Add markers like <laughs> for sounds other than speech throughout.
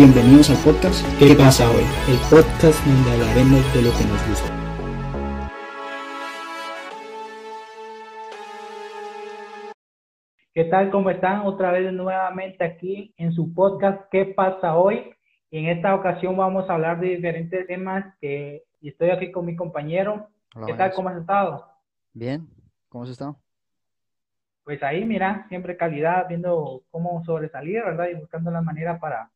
Bienvenidos al podcast ¿Qué pasa hoy? El podcast donde hablaremos de lo que nos gusta. ¿Qué tal? ¿Cómo están? Otra vez nuevamente aquí en su podcast ¿Qué pasa hoy? Y en esta ocasión vamos a hablar de diferentes temas que y estoy aquí con mi compañero. Hola, ¿Qué tal? ¿Cómo has estado? Bien, ¿cómo has estado? Pues ahí, mira, siempre calidad, viendo cómo sobresalir, ¿verdad? Y buscando la manera para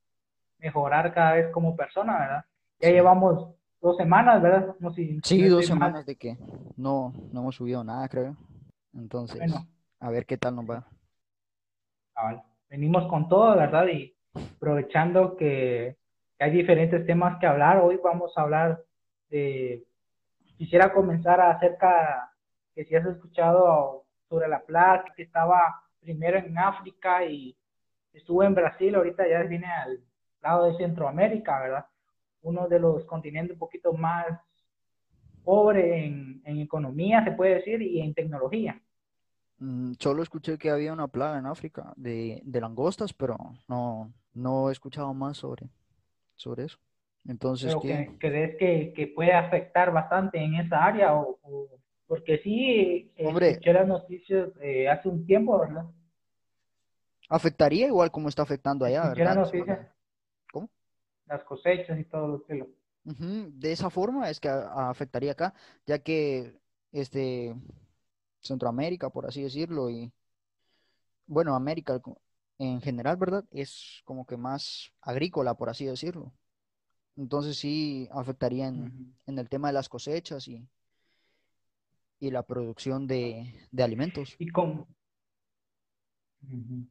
mejorar cada vez como persona, ¿verdad? Ya Sí. llevamos dos semanas, ¿verdad? No, si, Sí, no dos mal. semanas de que no, no hemos subido nada, creo. Entonces, Bueno. a ver qué tal nos va. Cabal. Venimos con todo, ¿verdad? Y aprovechando que, que hay diferentes temas que hablar, hoy vamos a hablar de... Quisiera comenzar acerca, que si has escuchado sobre la plaga que estaba primero en África y estuvo en Brasil, ahorita ya viene al lado de Centroamérica, ¿verdad? Uno de los continentes un poquito más pobre en, en economía, se puede decir, y en tecnología. Mm, solo escuché que había una plaga en África de, de langostas, pero no, no he escuchado más sobre, sobre eso. Entonces, que crees que, que puede afectar bastante en esa área o, o- porque sí eh, Hombre. escuché las noticias eh, hace un tiempo verdad Afectaría igual como está afectando allá, escuché las ¿verdad? noticias. Las cosechas y todo lo que lo Ujú, De esa forma es que afectaría acá, ya que este Centroamérica, por así decirlo, y bueno, América en general, ¿verdad? Es como que más agrícola, por así decirlo. Entonces sí afectaría en, en el tema de las cosechas y, y la producción de, de alimentos. y con Ujú.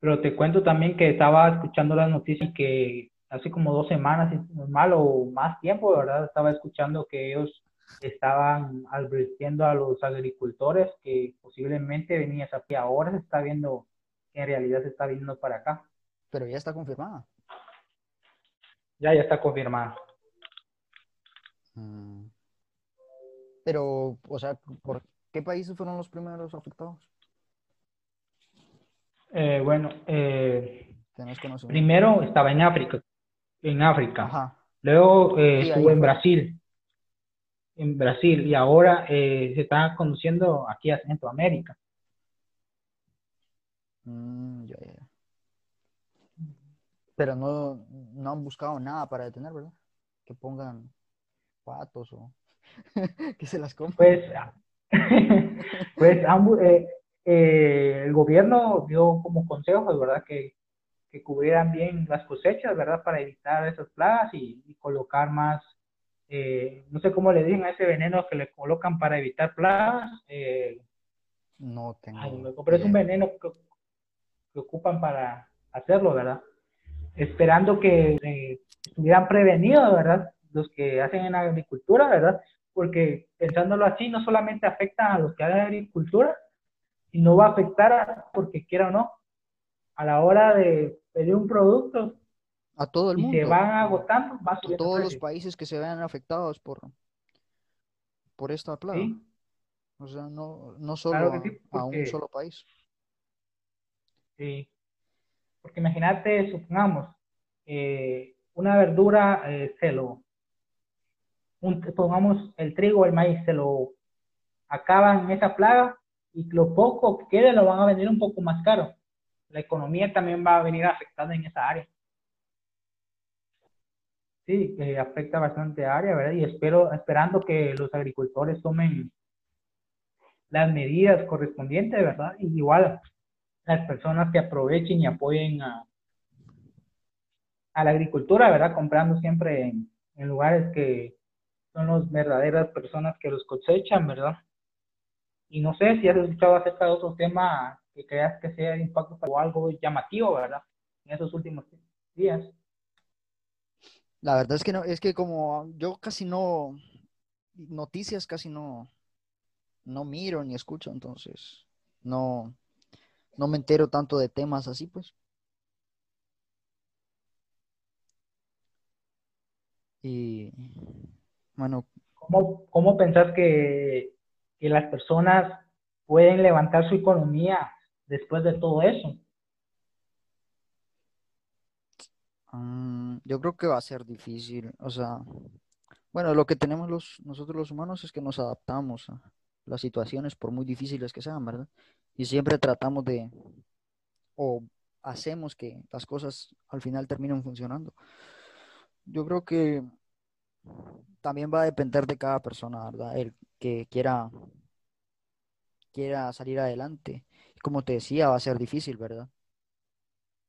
pero te cuento también que estaba escuchando las noticias que hace como dos semanas si no es mal o más tiempo verdad estaba escuchando que ellos estaban advirtiendo a los agricultores que posiblemente venía esa y ahora se está viendo que en realidad se está viniendo para acá Pero ya está confirmada. Ya, ya está confirmado. Mm. Pero, o sea, ¿por qué países fueron los primeros afectados? Eh, bueno, eh, primero estaba en África, en África. Ajá. Luego eh, Sí, estuvo en. Brasil, en Brasil, y ahora eh, se está conduciendo aquí a Centroamérica. Mm, ya, ya, ya. Pero no, no han buscado nada para detener, ¿verdad? Que pongan patos o <laughs> que se las coman. Pues, <laughs> pues ambu- eh, eh, el gobierno dio como consejos, ¿verdad? Que, que cubrieran bien las cosechas, ¿verdad? Para evitar esas plagas y, y colocar más, eh, no sé cómo le dicen a ese veneno que le colocan para evitar plagas. eh, No tengo ay, pero es un veneno que, que ocupan para hacerlo, ¿verdad? Esperando que eh, estuvieran prevenidos, ¿verdad? Los que hacen en agricultura, ¿verdad? Porque pensándolo así, no solamente afecta a los que hacen agricultura, sino va a afectar, a, porque quiera o no, a la hora de pedir un producto A todo el y se mundo. van agotando, va A subiendo todos los países que se vean afectados por, por esta plaga. ¿sí? O sea, no, no solo Claro a, un solo país. Sí. Porque imagínate, supongamos, eh, una verdura eh, se lo, un- pongamos el trigo o el maíz, se lo acaban esa plaga y lo poco que quede lo van a vender un poco más caro. La economía también va a venir afectada en esa área. Sí, eh, afecta bastante área, ¿verdad? Y espero, esperando que los agricultores tomen las medidas correspondientes, ¿verdad? Y igual las personas que aprovechen y apoyen a, a la agricultura, ¿verdad? Comprando siempre en, en lugares que son las verdaderas personas que los cosechan, ¿verdad? Y no sé si has escuchado acerca de otro tema que creas que sea de impacto o algo llamativo, ¿verdad? En esos últimos días. La verdad es que no, es que como yo casi no, noticias casi no, no miro ni escucho, entonces no, no me entero tanto de temas así, pues. Y bueno, ¿Cómo, cómo pensás que, que las personas pueden levantar su economía después de todo eso? Mm, yo creo que va a ser difícil. O sea, bueno, lo que tenemos los, nosotros los humanos es que nos adaptamos a las situaciones, por muy difíciles que sean, ¿verdad? Y siempre tratamos de, o hacemos que las cosas al final terminen funcionando. Yo creo que también va a depender de cada persona, ¿verdad? El que quiera, quiera salir adelante. Como te decía, va a ser difícil, ¿verdad?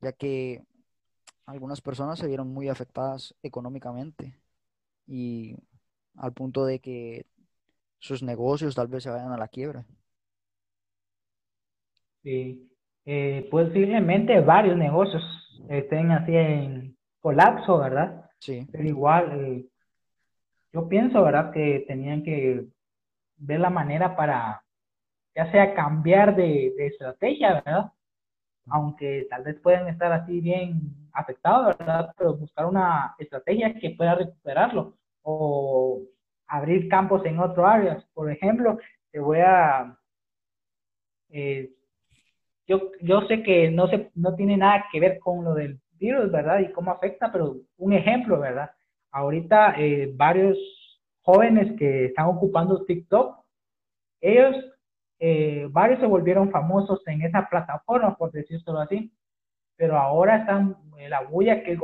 Ya que algunas personas se vieron muy afectadas económicamente y al punto de que sus negocios tal vez se vayan a la quiebra. Sí, eh, posiblemente varios negocios estén así en colapso, ¿verdad? Sí. Pero igual, eh, yo pienso, ¿verdad? Que tenían que ver la manera para, ya sea cambiar de, de estrategia, ¿verdad? Aunque tal vez puedan estar así bien afectados, ¿verdad? Pero buscar una estrategia que pueda recuperarlo o abrir campos en otro áreas. Por ejemplo, te voy a... Eh, yo, yo sé que no, se, no tiene nada que ver con lo del virus, ¿verdad? Y cómo afecta, pero un ejemplo, ¿verdad? Ahorita eh, varios jóvenes que están ocupando TikTok, ellos, eh, varios se volvieron famosos en esa plataforma, por decirlo así, pero ahora están en la bulla que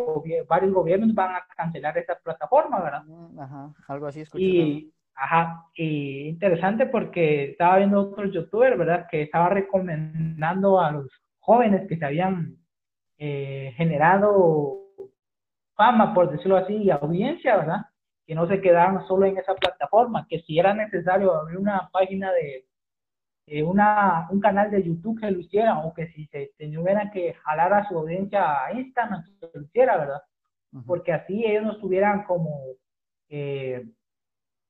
varios gobiernos van a cancelar esa plataforma, ¿verdad? Mm, ajá, algo así escuché. Y, ajá, y interesante porque estaba viendo otros youtubers, ¿verdad? Que estaba recomendando a los jóvenes que se habían eh, generado fama, por decirlo así, y audiencia, ¿verdad? Que no se quedaran solo en esa plataforma, que si era necesario abrir una página de, una, un canal de YouTube que lo hicieran, o que si se tuvieran que jalar a su audiencia a Instagram, que lo hiciera, ¿verdad? Porque así ellos no estuvieran como, eh,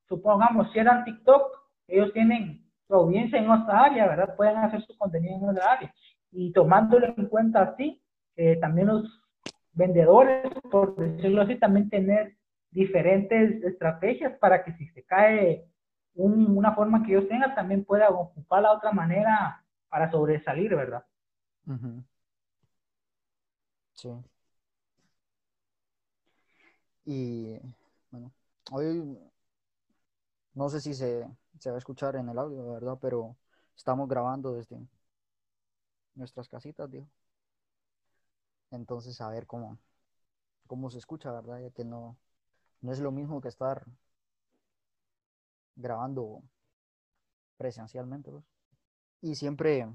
supongamos, si eran TikTok, ellos tienen su audiencia en otra área, ¿verdad? Pueden hacer su contenido en otra área. Y tomándolo en cuenta así, eh, también los vendedores, por decirlo así, también tener diferentes estrategias para que si se cae una forma que ellos tengan, también pueda ocupar la otra manera para sobresalir, ¿verdad? Sí. Y bueno, hoy no sé si se, se va a escuchar en el audio, ¿verdad? Pero estamos grabando desde nuestras casitas, digo. Entonces, a ver cómo, cómo se escucha, ¿verdad? Ya que no, no es lo mismo que estar grabando presencialmente. Pues. Y siempre,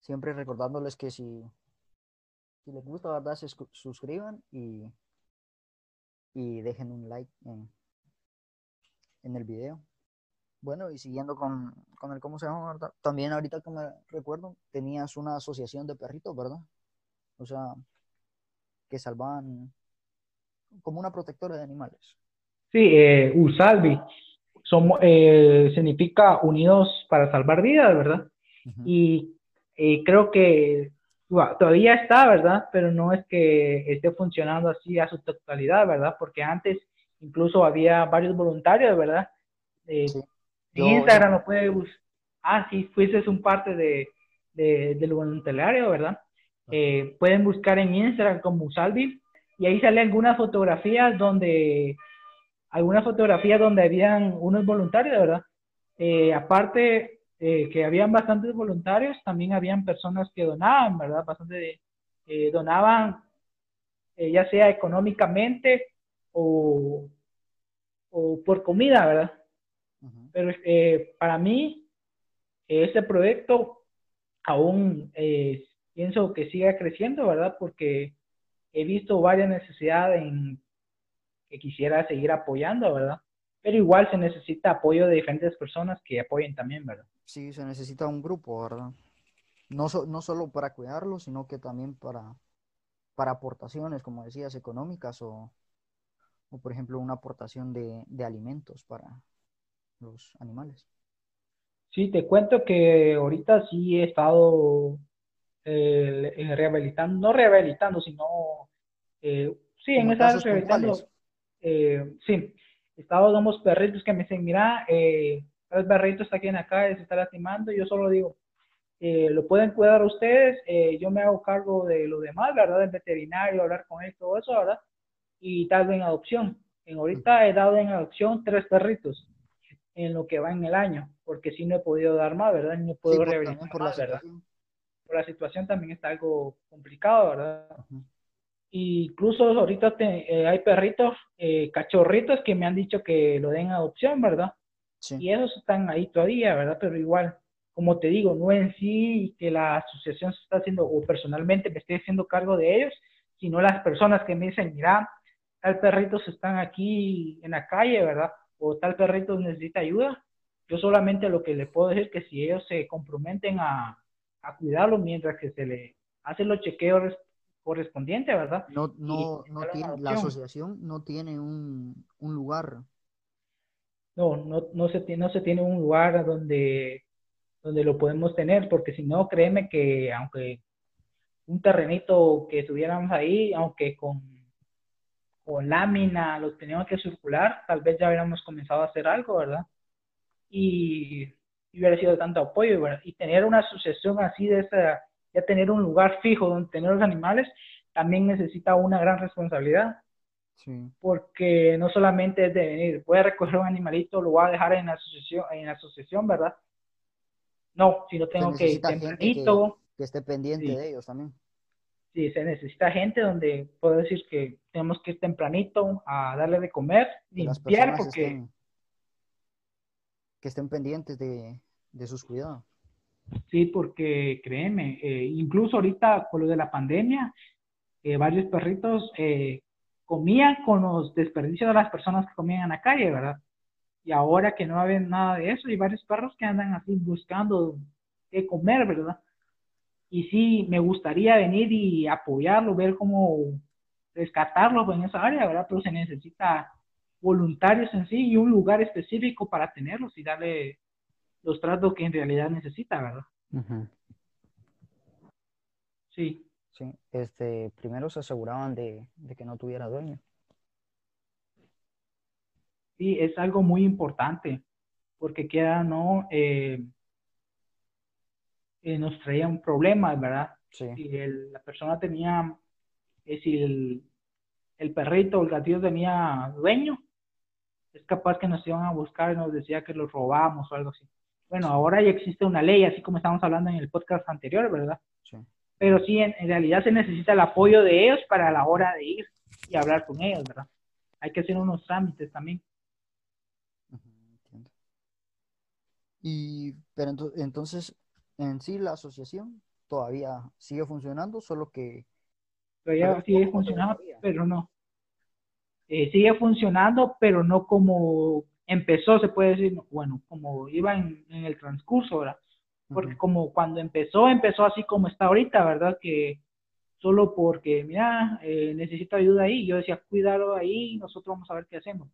siempre recordándoles que si, si les gusta, ¿verdad? Se suscriban y, y dejen un like en, en el video. Bueno, y siguiendo con, con el cómo se llama, ¿verdad? También ahorita que me recuerdo, tenías una asociación de perritos, ¿verdad? o sea, que salvan como una protectora de animales. Sí, eh, USALVI somos, eh, significa Unidos para Salvar Vidas, ¿verdad? Y eh, creo que todavía está, ¿verdad? Pero no es que esté funcionando así a su totalidad, ¿verdad? Porque antes incluso había varios voluntarios, ¿verdad? Eh, Instagram lo puede Ah, sí, fuiste un parte de, del voluntariado, ¿verdad? Eh, pueden buscar en Instagram como Salvi y ahí salen algunas fotografías donde algunas fotografías donde habían unos voluntarios, ¿verdad? Eh, aparte eh, que habían bastantes voluntarios, también habían personas que donaban, ¿verdad? Bastante donaban, ya sea económicamente o, o por comida, ¿verdad? Pero para mí, este proyecto aún pienso que siga creciendo, ¿verdad? Porque he visto varias necesidades en que quisiera seguir apoyando, ¿verdad? Pero igual se necesita apoyo de diferentes personas que apoyen también, ¿verdad? Sí, se necesita un grupo, ¿verdad? No, no solo para cuidarlo, sino que también para, para aportaciones, como decías, económicas o, o por ejemplo, una aportación de, de alimentos para los animales. Sí, te cuento que ahorita sí he estado eh, rehabilitando, no rehabilitando, sino, eh, sí, en esa rehabilitando, eh, sí, estado unos perritos que me dicen, mira, eh, el perrito está aquí en acá, se está lastimando, yo solo digo, eh, lo pueden cuidar ustedes, eh, yo me hago cargo de lo demás, ¿verdad? Del veterinario, hablar con él, todo eso, ¿verdad? Y tal vez en adopción. En ahorita he dado en adopción tres perritos en lo que va en el año, porque si no he podido dar más, ¿verdad? No puedo rehabilitar por más, la ¿verdad? Por la situación también está algo complicado, ¿verdad? Incluso ahorita eh, hay perritos, eh, cachorritos que me han dicho que lo den adopción, ¿verdad? Sí. Y esos están ahí todavía, ¿verdad? Pero igual, como te digo, no en sí que la asociación se está haciendo, o personalmente me estoy haciendo cargo de ellos, sino las personas que me dicen, mira, tal perritos están aquí en la calle, ¿verdad? O tal perrito necesita ayuda. Yo solamente lo que le puedo decir es que si ellos se comprometen a, a cuidarlo mientras que se le hacen los chequeos correspondientes, ¿verdad? No, no, no tiene, la asociación no tiene un, un lugar. No, no, no, se tiene, no se tiene un lugar donde, donde lo podemos tener, porque si no, créeme que aunque un terrenito que tuviéramos ahí, aunque con, con lámina los teníamos que circular, tal vez ya hubiéramos comenzado a hacer algo, ¿verdad? Y, hubiera sido tanto apoyo, ¿verdad? Y tener una asociación así de esa, ya tener un lugar fijo donde tener los animales, también necesita una gran responsabilidad. Sí. Porque no solamente es de venir, voy a recoger un animalito, lo voy a dejar en la asociación, en la asociación ¿verdad? No, si no tengo que ir tempranito. Que, esté pendiente de ellos también. Sí, se necesita gente donde puedo decir que tenemos que ir tempranito a darle de comer, limpiar, porque... Estén, que estén pendientes de, de sus cuidados. Sí, porque créeme, eh, incluso ahorita con lo de la pandemia, eh, varios perritos eh, comían con los desperdicios de las personas que comían en la calle, ¿verdad? Y ahora que no hay nada de eso, hay varios perros que andan así buscando qué comer, ¿verdad? Y sí, me gustaría venir y apoyarlo, ver cómo rescatarlo en esa área, ¿verdad? Pero se necesita voluntarios en sí y un lugar específico para tenerlos y darle los tratos que en realidad necesita, ¿verdad? Sí. Sí, este, primero se aseguraban de, que no tuviera dueño. Sí, es algo muy importante, porque queda, ¿no? Eh, eh, nos traía un problema, ¿verdad? Sí. Si la persona tenía, eh, si el, el perrito o el gatito tenía dueño, es capaz que nos iban a buscar y nos decía que los robamos o algo así. Bueno, ahora ya existe una ley, así como estamos hablando en el podcast anterior, ¿verdad? Sí. Pero sí, en, realidad se necesita el apoyo de ellos para la hora de ir y hablar con ellos, ¿verdad? Hay que hacer unos trámites también. Y, pero entonces, en sí la asociación todavía sigue funcionando, solo que... Todavía sigue funcionando, pero no. Eh, sigue funcionando, pero no como empezó, se puede decir, bueno, como iba en, el transcurso, ¿verdad? Porque como cuando empezó, empezó así como está ahorita, ¿verdad? Que solo porque, mira, eh, necesito ayuda ahí, yo decía, cuidado ahí nosotros vamos a ver qué hacemos.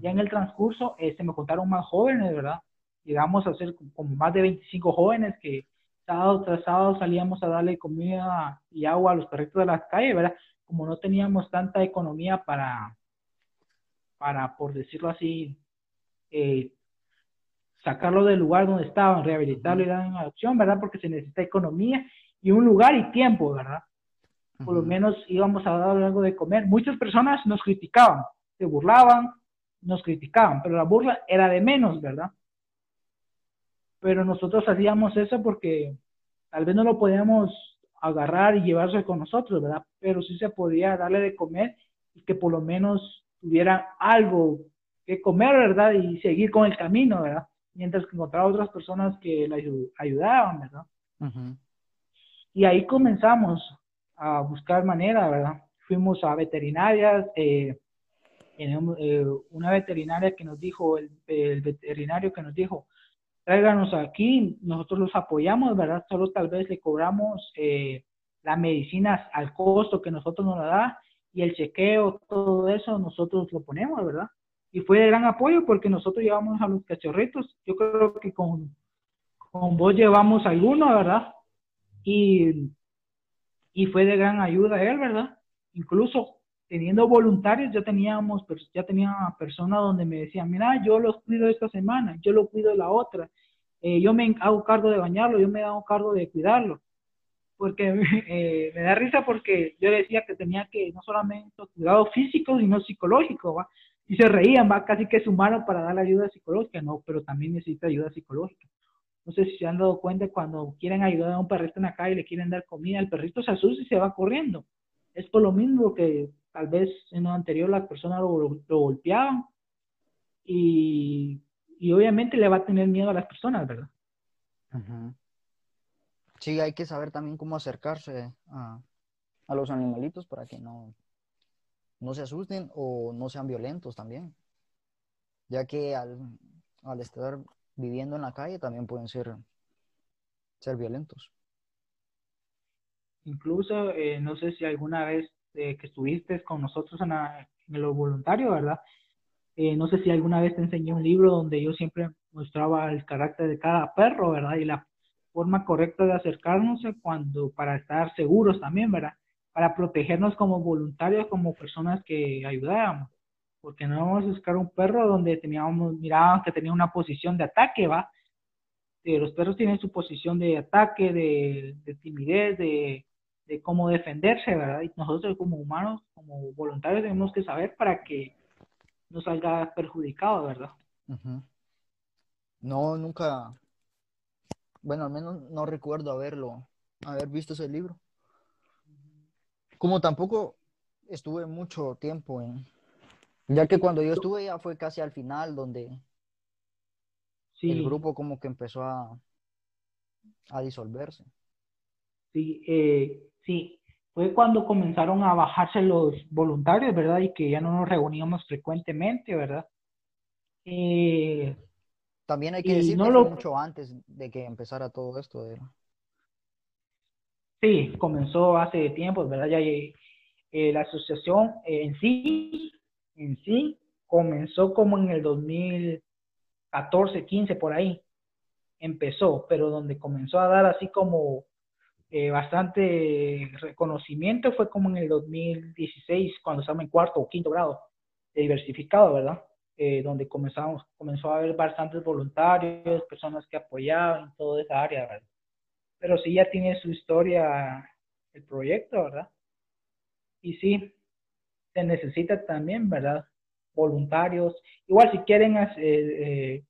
Ya en el transcurso eh, se me contaron más jóvenes, ¿verdad? Llegamos a ser como más de 25 jóvenes que sábado tras sábado salíamos a darle comida y agua a los perritos de las calles, ¿verdad? Como no teníamos tanta economía para, para por decirlo así, eh, sacarlo del lugar donde estaban, rehabilitarlo y dar en adopción, ¿verdad? Porque se necesita economía y un lugar y tiempo, ¿verdad? Por lo menos íbamos a dar algo de comer. Muchas personas nos criticaban, se burlaban, nos criticaban, pero la burla era de menos, ¿verdad? Pero nosotros hacíamos eso porque tal vez no lo podíamos agarrar y llevarse con nosotros, ¿verdad? Pero sí se podía darle de comer y que por lo menos tuviera algo que comer, ¿verdad? Y seguir con el camino, ¿verdad? Mientras que encontraba otras personas que la ayudaban, ¿verdad? Y ahí comenzamos a buscar manera, ¿verdad? Fuimos a veterinarias, eh, eh, una veterinaria que nos dijo, el, veterinario que nos dijo, tráiganos aquí, nosotros los apoyamos, ¿verdad? Solo tal vez le cobramos eh, la medicina al costo que nosotros nos la da y el chequeo, todo eso nosotros lo ponemos, ¿verdad? Y fue de gran apoyo porque nosotros llevamos a los cachorritos. Yo creo que con, con vos llevamos alguno, ¿verdad? Y, y fue de gran ayuda él, ¿verdad? Incluso teniendo voluntarios, ya teníamos, ya tenía personas donde me decían, mira, yo los cuido esta semana, yo lo cuido la otra. eh, yo me hago cargo de bañarlo, yo me hago cargo de cuidarlo. Porque <laughs> eh, me da risa porque yo decía que tenía que no solamente cuidado físico, sino psicológico, ¿va? Y se reían, va, casi que es humano para dar ayuda psicológica, no, pero también necesita ayuda psicológica. No sé si se han dado cuenta cuando quieren ayudar a un perrito en la calle y le quieren dar comida, el perrito se asusta y se va corriendo. Es por lo mismo que tal vez en lo anterior las personas lo, lo golpeaban y, y, obviamente le va a tener miedo a las personas, ¿verdad? Sí, hay que saber también cómo acercarse a, a los animalitos para que no, no se asusten o no sean violentos también, ya que al, al estar viviendo en la calle también pueden ser, ser violentos. Incluso, eh, no sé si alguna vez eh, que estuviste con nosotros en, en lo voluntario, ¿verdad? Eh, no sé si alguna vez te enseñé un libro donde yo siempre mostraba el carácter de cada perro, ¿verdad? Y la forma correcta de acercarnos cuando, para estar seguros también, ¿verdad? Para protegernos como voluntarios, como personas que ayudábamos. Porque no vamos a buscar un perro donde teníamos, miraban que tenía una posición de ataque, ¿va? Los perros tienen su posición de ataque, de, de timidez, de, de cómo defenderse, ¿verdad? Y nosotros como humanos, como voluntarios, tenemos que saber para que no salga perjudicado, ¿verdad? No, nunca, bueno, al menos no recuerdo haberlo, haber visto ese libro. Como tampoco estuve mucho tiempo en, ya que cuando yo estuve ya fue casi al final donde el grupo como que empezó a, a disolverse. Sí, eh, sí, fue cuando comenzaron a bajarse los voluntarios, ¿verdad? Y que ya no nos reuníamos frecuentemente, ¿verdad? Eh, También hay que decir que lo... mucho antes de que empezara todo esto. ¿verdad? Sí, comenzó hace tiempo, ¿verdad? Ya eh, la asociación en sí, en sí, comenzó como en el 2014, 15, por ahí. Empezó, pero donde comenzó a dar así como eh, bastante reconocimiento fue como en el 2016, cuando estábamos en cuarto o quinto grado, diversificado, ¿verdad? Eh, donde comenzamos, comenzó a haber bastantes voluntarios, personas que apoyaban toda esa área, ¿verdad? Pero sí ya tiene su historia el proyecto, ¿verdad? Y sí, se necesita también, ¿verdad? Voluntarios. Igual si quieren eh,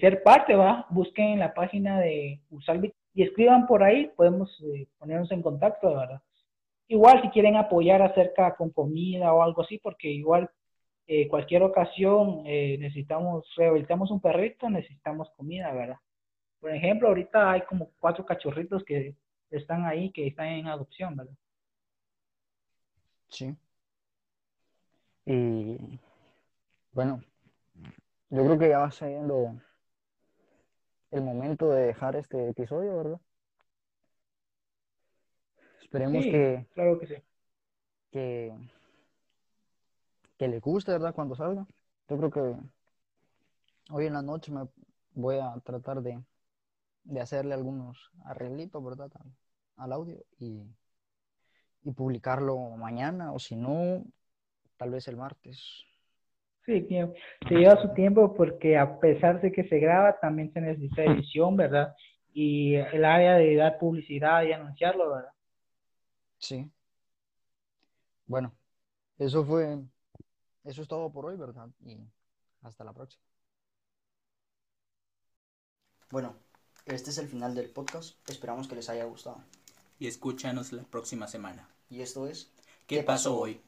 ser parte, ¿va? Busquen en la página de Usalbit y escriban por ahí, podemos eh, ponernos en contacto, ¿verdad? Igual si quieren apoyar acerca con comida o algo así, porque igual eh, cualquier ocasión eh, necesitamos, rehabilitamos un perrito, necesitamos comida, ¿verdad? Por ejemplo, ahorita hay como cuatro cachorritos que están ahí, que están en adopción, ¿verdad? Sí. Y bueno, yo creo que ya va saliendo el momento de dejar este episodio, ¿verdad? Esperemos que. Claro que sí. Que, que le guste, ¿verdad? Cuando salga. Yo creo que hoy en la noche me voy a tratar de, de hacerle algunos arreglitos, ¿verdad? Al, audio y, y publicarlo mañana o si no, tal vez el martes. Sí, se lleva su tiempo porque a pesar de que se graba, también se necesita edición, ¿verdad? Y el área de dar publicidad y anunciarlo, ¿verdad? Sí. Bueno, eso fue, eso es todo por hoy, ¿verdad? Y hasta la próxima. Bueno, este es el final del podcast. Esperamos que les haya gustado. Y escúchanos la próxima semana. Y esto es... ¿Qué, pasó hoy?